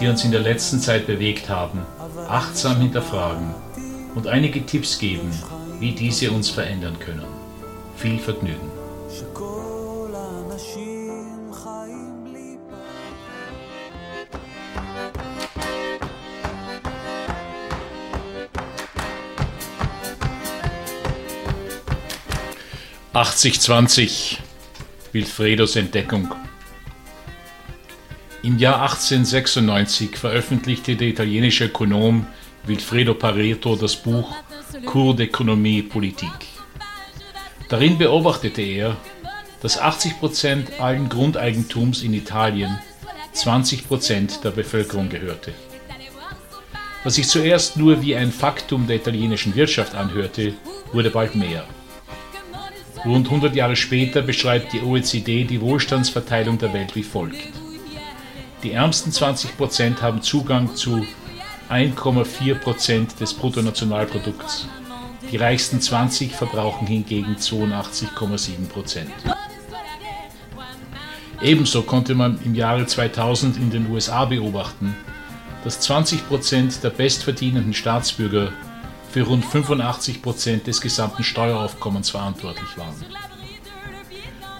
die uns in der letzten Zeit bewegt haben, achtsam hinterfragen und einige Tipps geben, wie diese uns verändern können. Viel Vergnügen! »8020« Wilfredos Entdeckung im Jahr 1896 veröffentlichte der italienische Ökonom Wilfredo Pareto das Buch Cours d'économie politique. Darin beobachtete er, dass 80% allen Grundeigentums in Italien 20% der Bevölkerung gehörte. Was sich zuerst nur wie ein Faktum der italienischen Wirtschaft anhörte, wurde bald mehr. Rund 100 Jahre später beschreibt die OECD die Wohlstandsverteilung der Welt wie folgt. Die ärmsten 20% haben Zugang zu 1,4% des Bruttonationalprodukts. Die reichsten 20 verbrauchen hingegen 82,7%. Ebenso konnte man im Jahre 2000 in den USA beobachten, dass 20% der bestverdienenden Staatsbürger für rund 85% des gesamten Steueraufkommens verantwortlich waren.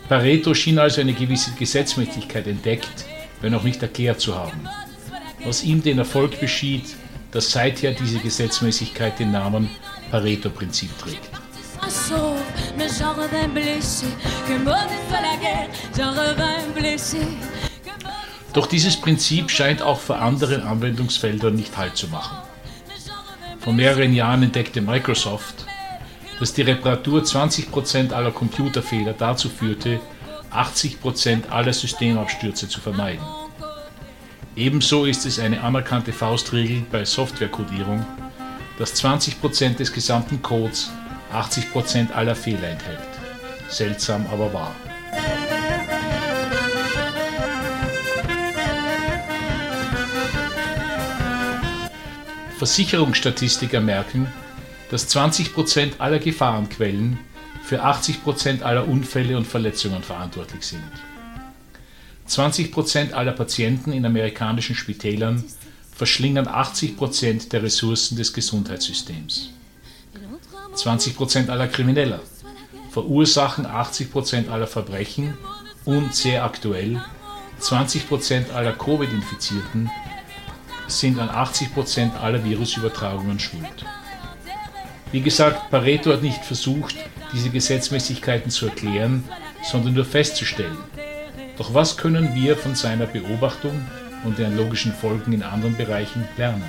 Pareto schien also eine gewisse Gesetzmäßigkeit entdeckt, wenn auch nicht erklärt zu haben, was ihm den Erfolg beschied, dass seither diese Gesetzmäßigkeit den Namen Pareto-Prinzip trägt. Doch dieses Prinzip scheint auch für andere Anwendungsfelder nicht Halt zu machen. Vor mehreren Jahren entdeckte Microsoft, dass die Reparatur 20% aller Computerfehler dazu führte, 80% aller Systemabstürze zu vermeiden. Ebenso ist es eine anerkannte Faustregel bei Softwarekodierung, dass 20% des gesamten Codes 80% aller Fehler enthält. Seltsam, aber wahr. Versicherungsstatistiker merken, dass 20% aller Gefahrenquellen für 80% aller Unfälle und Verletzungen verantwortlich sind. 20% aller Patienten in amerikanischen Spitälern verschlingen 80% der Ressourcen des Gesundheitssystems. 20% aller Krimineller verursachen 80% aller Verbrechen und sehr aktuell 20% aller Covid-Infizierten sind an 80% aller Virusübertragungen schuld. Wie gesagt, Pareto hat nicht versucht, diese Gesetzmäßigkeiten zu erklären, sondern nur festzustellen. Doch was können wir von seiner Beobachtung und den logischen Folgen in anderen Bereichen lernen?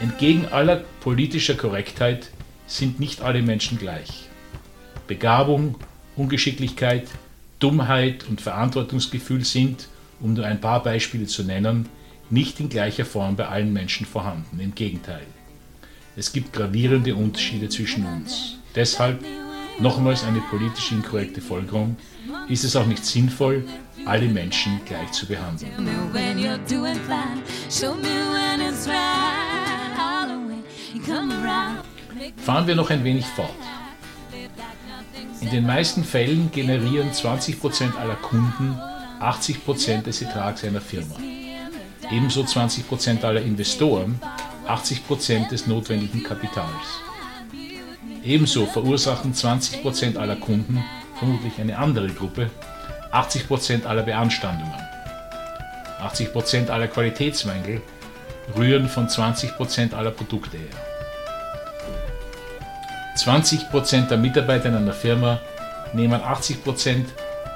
Entgegen aller politischer Korrektheit sind nicht alle Menschen gleich. Begabung, Ungeschicklichkeit, Dummheit und Verantwortungsgefühl sind, um nur ein paar Beispiele zu nennen, nicht in gleicher Form bei allen Menschen vorhanden. Im Gegenteil. Es gibt gravierende Unterschiede zwischen uns. Deshalb, nochmals eine politisch inkorrekte Folgerung, ist es auch nicht sinnvoll, alle Menschen gleich zu behandeln. Fahren wir noch ein wenig fort. In den meisten Fällen generieren 20% aller Kunden 80% des Ertrags einer Firma. Ebenso 20% aller Investoren 80% des notwendigen Kapitals. Ebenso verursachen 20% aller Kunden, vermutlich eine andere Gruppe, 80% aller Beanstandungen. 80% aller Qualitätsmängel rühren von 20% aller Produkte her. 20% der Mitarbeiter in einer Firma nehmen 80%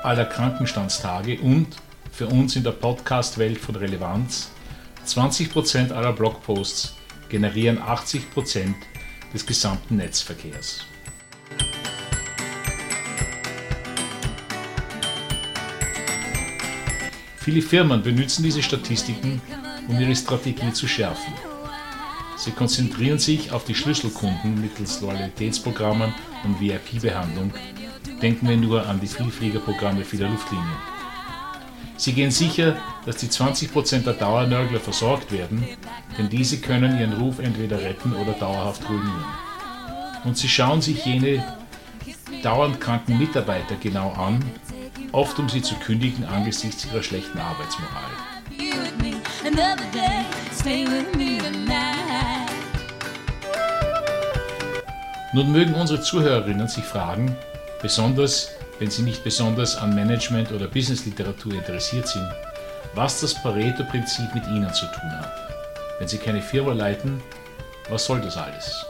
aller Krankenstandstage und für uns in der Podcast-Welt von Relevanz 20% aller Blogposts generieren 80% des gesamten Netzverkehrs. Viele Firmen benutzen diese Statistiken, um ihre Strategie zu schärfen. Sie konzentrieren sich auf die Schlüsselkunden mittels Loyalitätsprogrammen und VIP-Behandlung. Denken wir nur an die Vielfliegerprogramme vieler Luftlinien. Sie gehen sicher, dass die 20% der Dauernörgler versorgt werden, denn diese können ihren Ruf entweder retten oder dauerhaft ruinieren. Und sie schauen sich jene dauernd kranken Mitarbeiter genau an, oft um sie zu kündigen angesichts ihrer schlechten Arbeitsmoral. Nun mögen unsere Zuhörerinnen sich fragen, besonders wenn sie nicht besonders an Management- oder Businessliteratur interessiert sind, was das Pareto-Prinzip mit ihnen zu tun hat. Wenn sie keine Firma leiten, was soll das alles?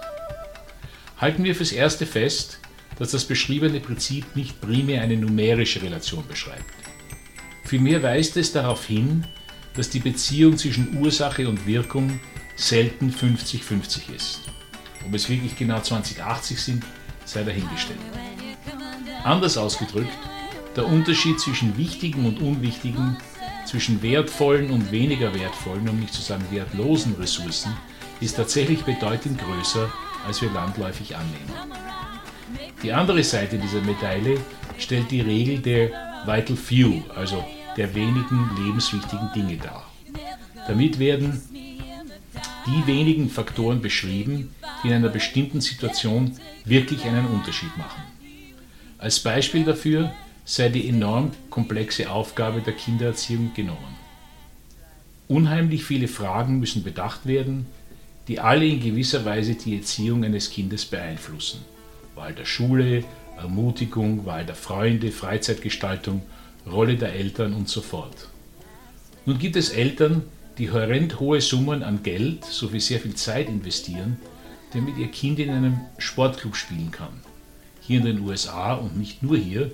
Halten wir fürs Erste fest, dass das beschriebene Prinzip nicht primär eine numerische Relation beschreibt. Vielmehr weist es darauf hin, dass die Beziehung zwischen Ursache und Wirkung selten 50-50 ist. Ob es wirklich genau 2080 sind, sei dahingestellt. Anders ausgedrückt, der Unterschied zwischen wichtigen und unwichtigen, zwischen wertvollen und weniger wertvollen, um nicht zu sagen wertlosen Ressourcen, ist tatsächlich bedeutend größer, als wir landläufig annehmen. Die andere Seite dieser Medaille stellt die Regel der Vital Few, also der wenigen lebenswichtigen Dinge dar. Damit werden die wenigen Faktoren beschrieben, die in einer bestimmten Situation wirklich einen Unterschied machen. Als Beispiel dafür sei die enorm komplexe Aufgabe der Kindererziehung genommen. Unheimlich viele Fragen müssen bedacht werden, die alle in gewisser Weise die Erziehung eines Kindes beeinflussen. Wahl der Schule, Ermutigung, Wahl der Freunde, Freizeitgestaltung, Rolle der Eltern und so fort. Nun gibt es Eltern, die horrend hohe Summen an Geld sowie sehr viel Zeit investieren, damit ihr Kind in einem Sportclub spielen kann. Hier in den USA und nicht nur hier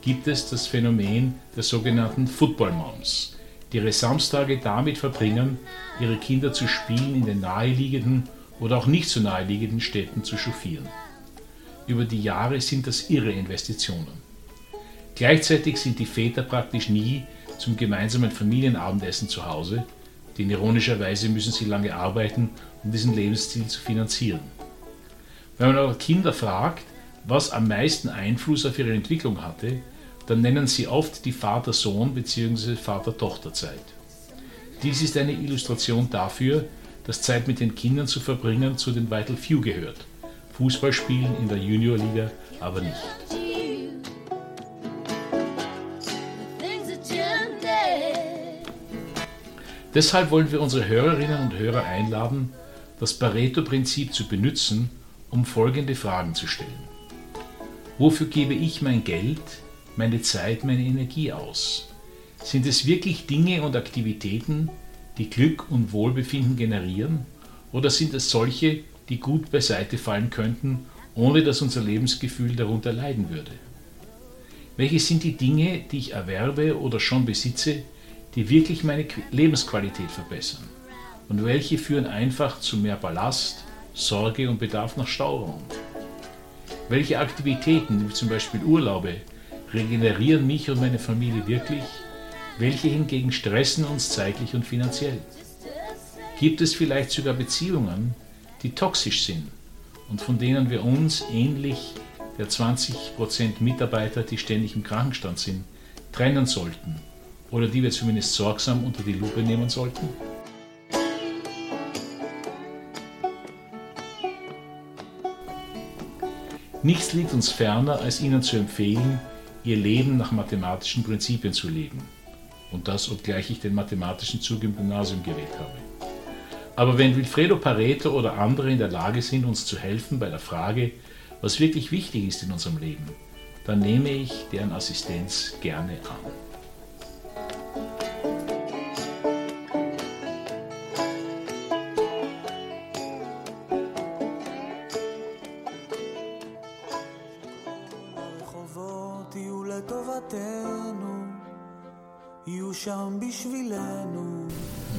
gibt es das Phänomen der sogenannten Football Moms, die ihre Samstage damit verbringen, ihre Kinder zu Spielen in den naheliegenden oder auch nicht so naheliegenden Städten zu chauffieren. Über die Jahre sind das irre Investitionen. Gleichzeitig sind die Väter praktisch nie zum gemeinsamen Familienabendessen zu Hause, denn ironischerweise müssen sie lange arbeiten, um diesen Lebensstil zu finanzieren. Wenn man aber Kinder fragt, was am meisten Einfluss auf ihre Entwicklung hatte, dann nennen sie oft die Vater-Sohn- bzw. Vater-Tochter-Zeit. Dies ist eine Illustration dafür, dass Zeit mit den Kindern zu verbringen zu den Vital Few gehört. Fußballspielen in der Juniorliga aber nicht. Deshalb wollen wir unsere Hörerinnen und Hörer einladen, das Pareto-Prinzip zu benutzen, um folgende Fragen zu stellen. Wofür gebe ich mein Geld, meine Zeit, meine Energie aus? Sind es wirklich Dinge und Aktivitäten, die Glück und Wohlbefinden generieren? Oder sind es solche, die gut beiseite fallen könnten, ohne dass unser Lebensgefühl darunter leiden würde? Welche sind die Dinge, die ich erwerbe oder schon besitze, die wirklich meine Lebensqualität verbessern? Und welche führen einfach zu mehr Ballast, Sorge und Bedarf nach Stauung? Welche Aktivitäten, wie zum Beispiel Urlaube, regenerieren mich und meine Familie wirklich? Welche hingegen stressen uns zeitlich und finanziell? Gibt es vielleicht sogar Beziehungen, die toxisch sind und von denen wir uns ähnlich der 20% Mitarbeiter, die ständig im Krankenstand sind, trennen sollten oder die wir zumindest sorgsam unter die Lupe nehmen sollten? Nichts liegt uns ferner, als Ihnen zu empfehlen, Ihr Leben nach mathematischen Prinzipien zu leben. Und das, obgleich ich den mathematischen Zug im Gymnasium gewählt habe. Aber wenn Wilfredo Pareto oder andere in der Lage sind, uns zu helfen bei der Frage, was wirklich wichtig ist in unserem Leben, dann nehme ich deren Assistenz gerne an.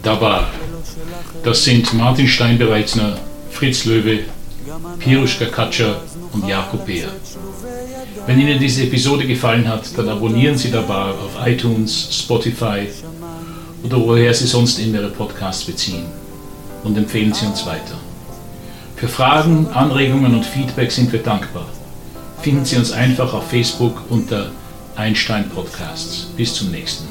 Dabei, das sind Martin Steinbereitsner, Fritz Löwe, Piruschka Katscher und Jakob Beer. Wenn Ihnen diese Episode gefallen hat, dann abonnieren Sie dabei auf iTunes, Spotify oder woher Sie sonst immer Ihre Podcasts beziehen und empfehlen Sie uns weiter. Für Fragen, Anregungen und Feedback sind wir dankbar. Finden Sie uns einfach auf Facebook unter Einstein Podcasts. Bis zum nächsten Mal.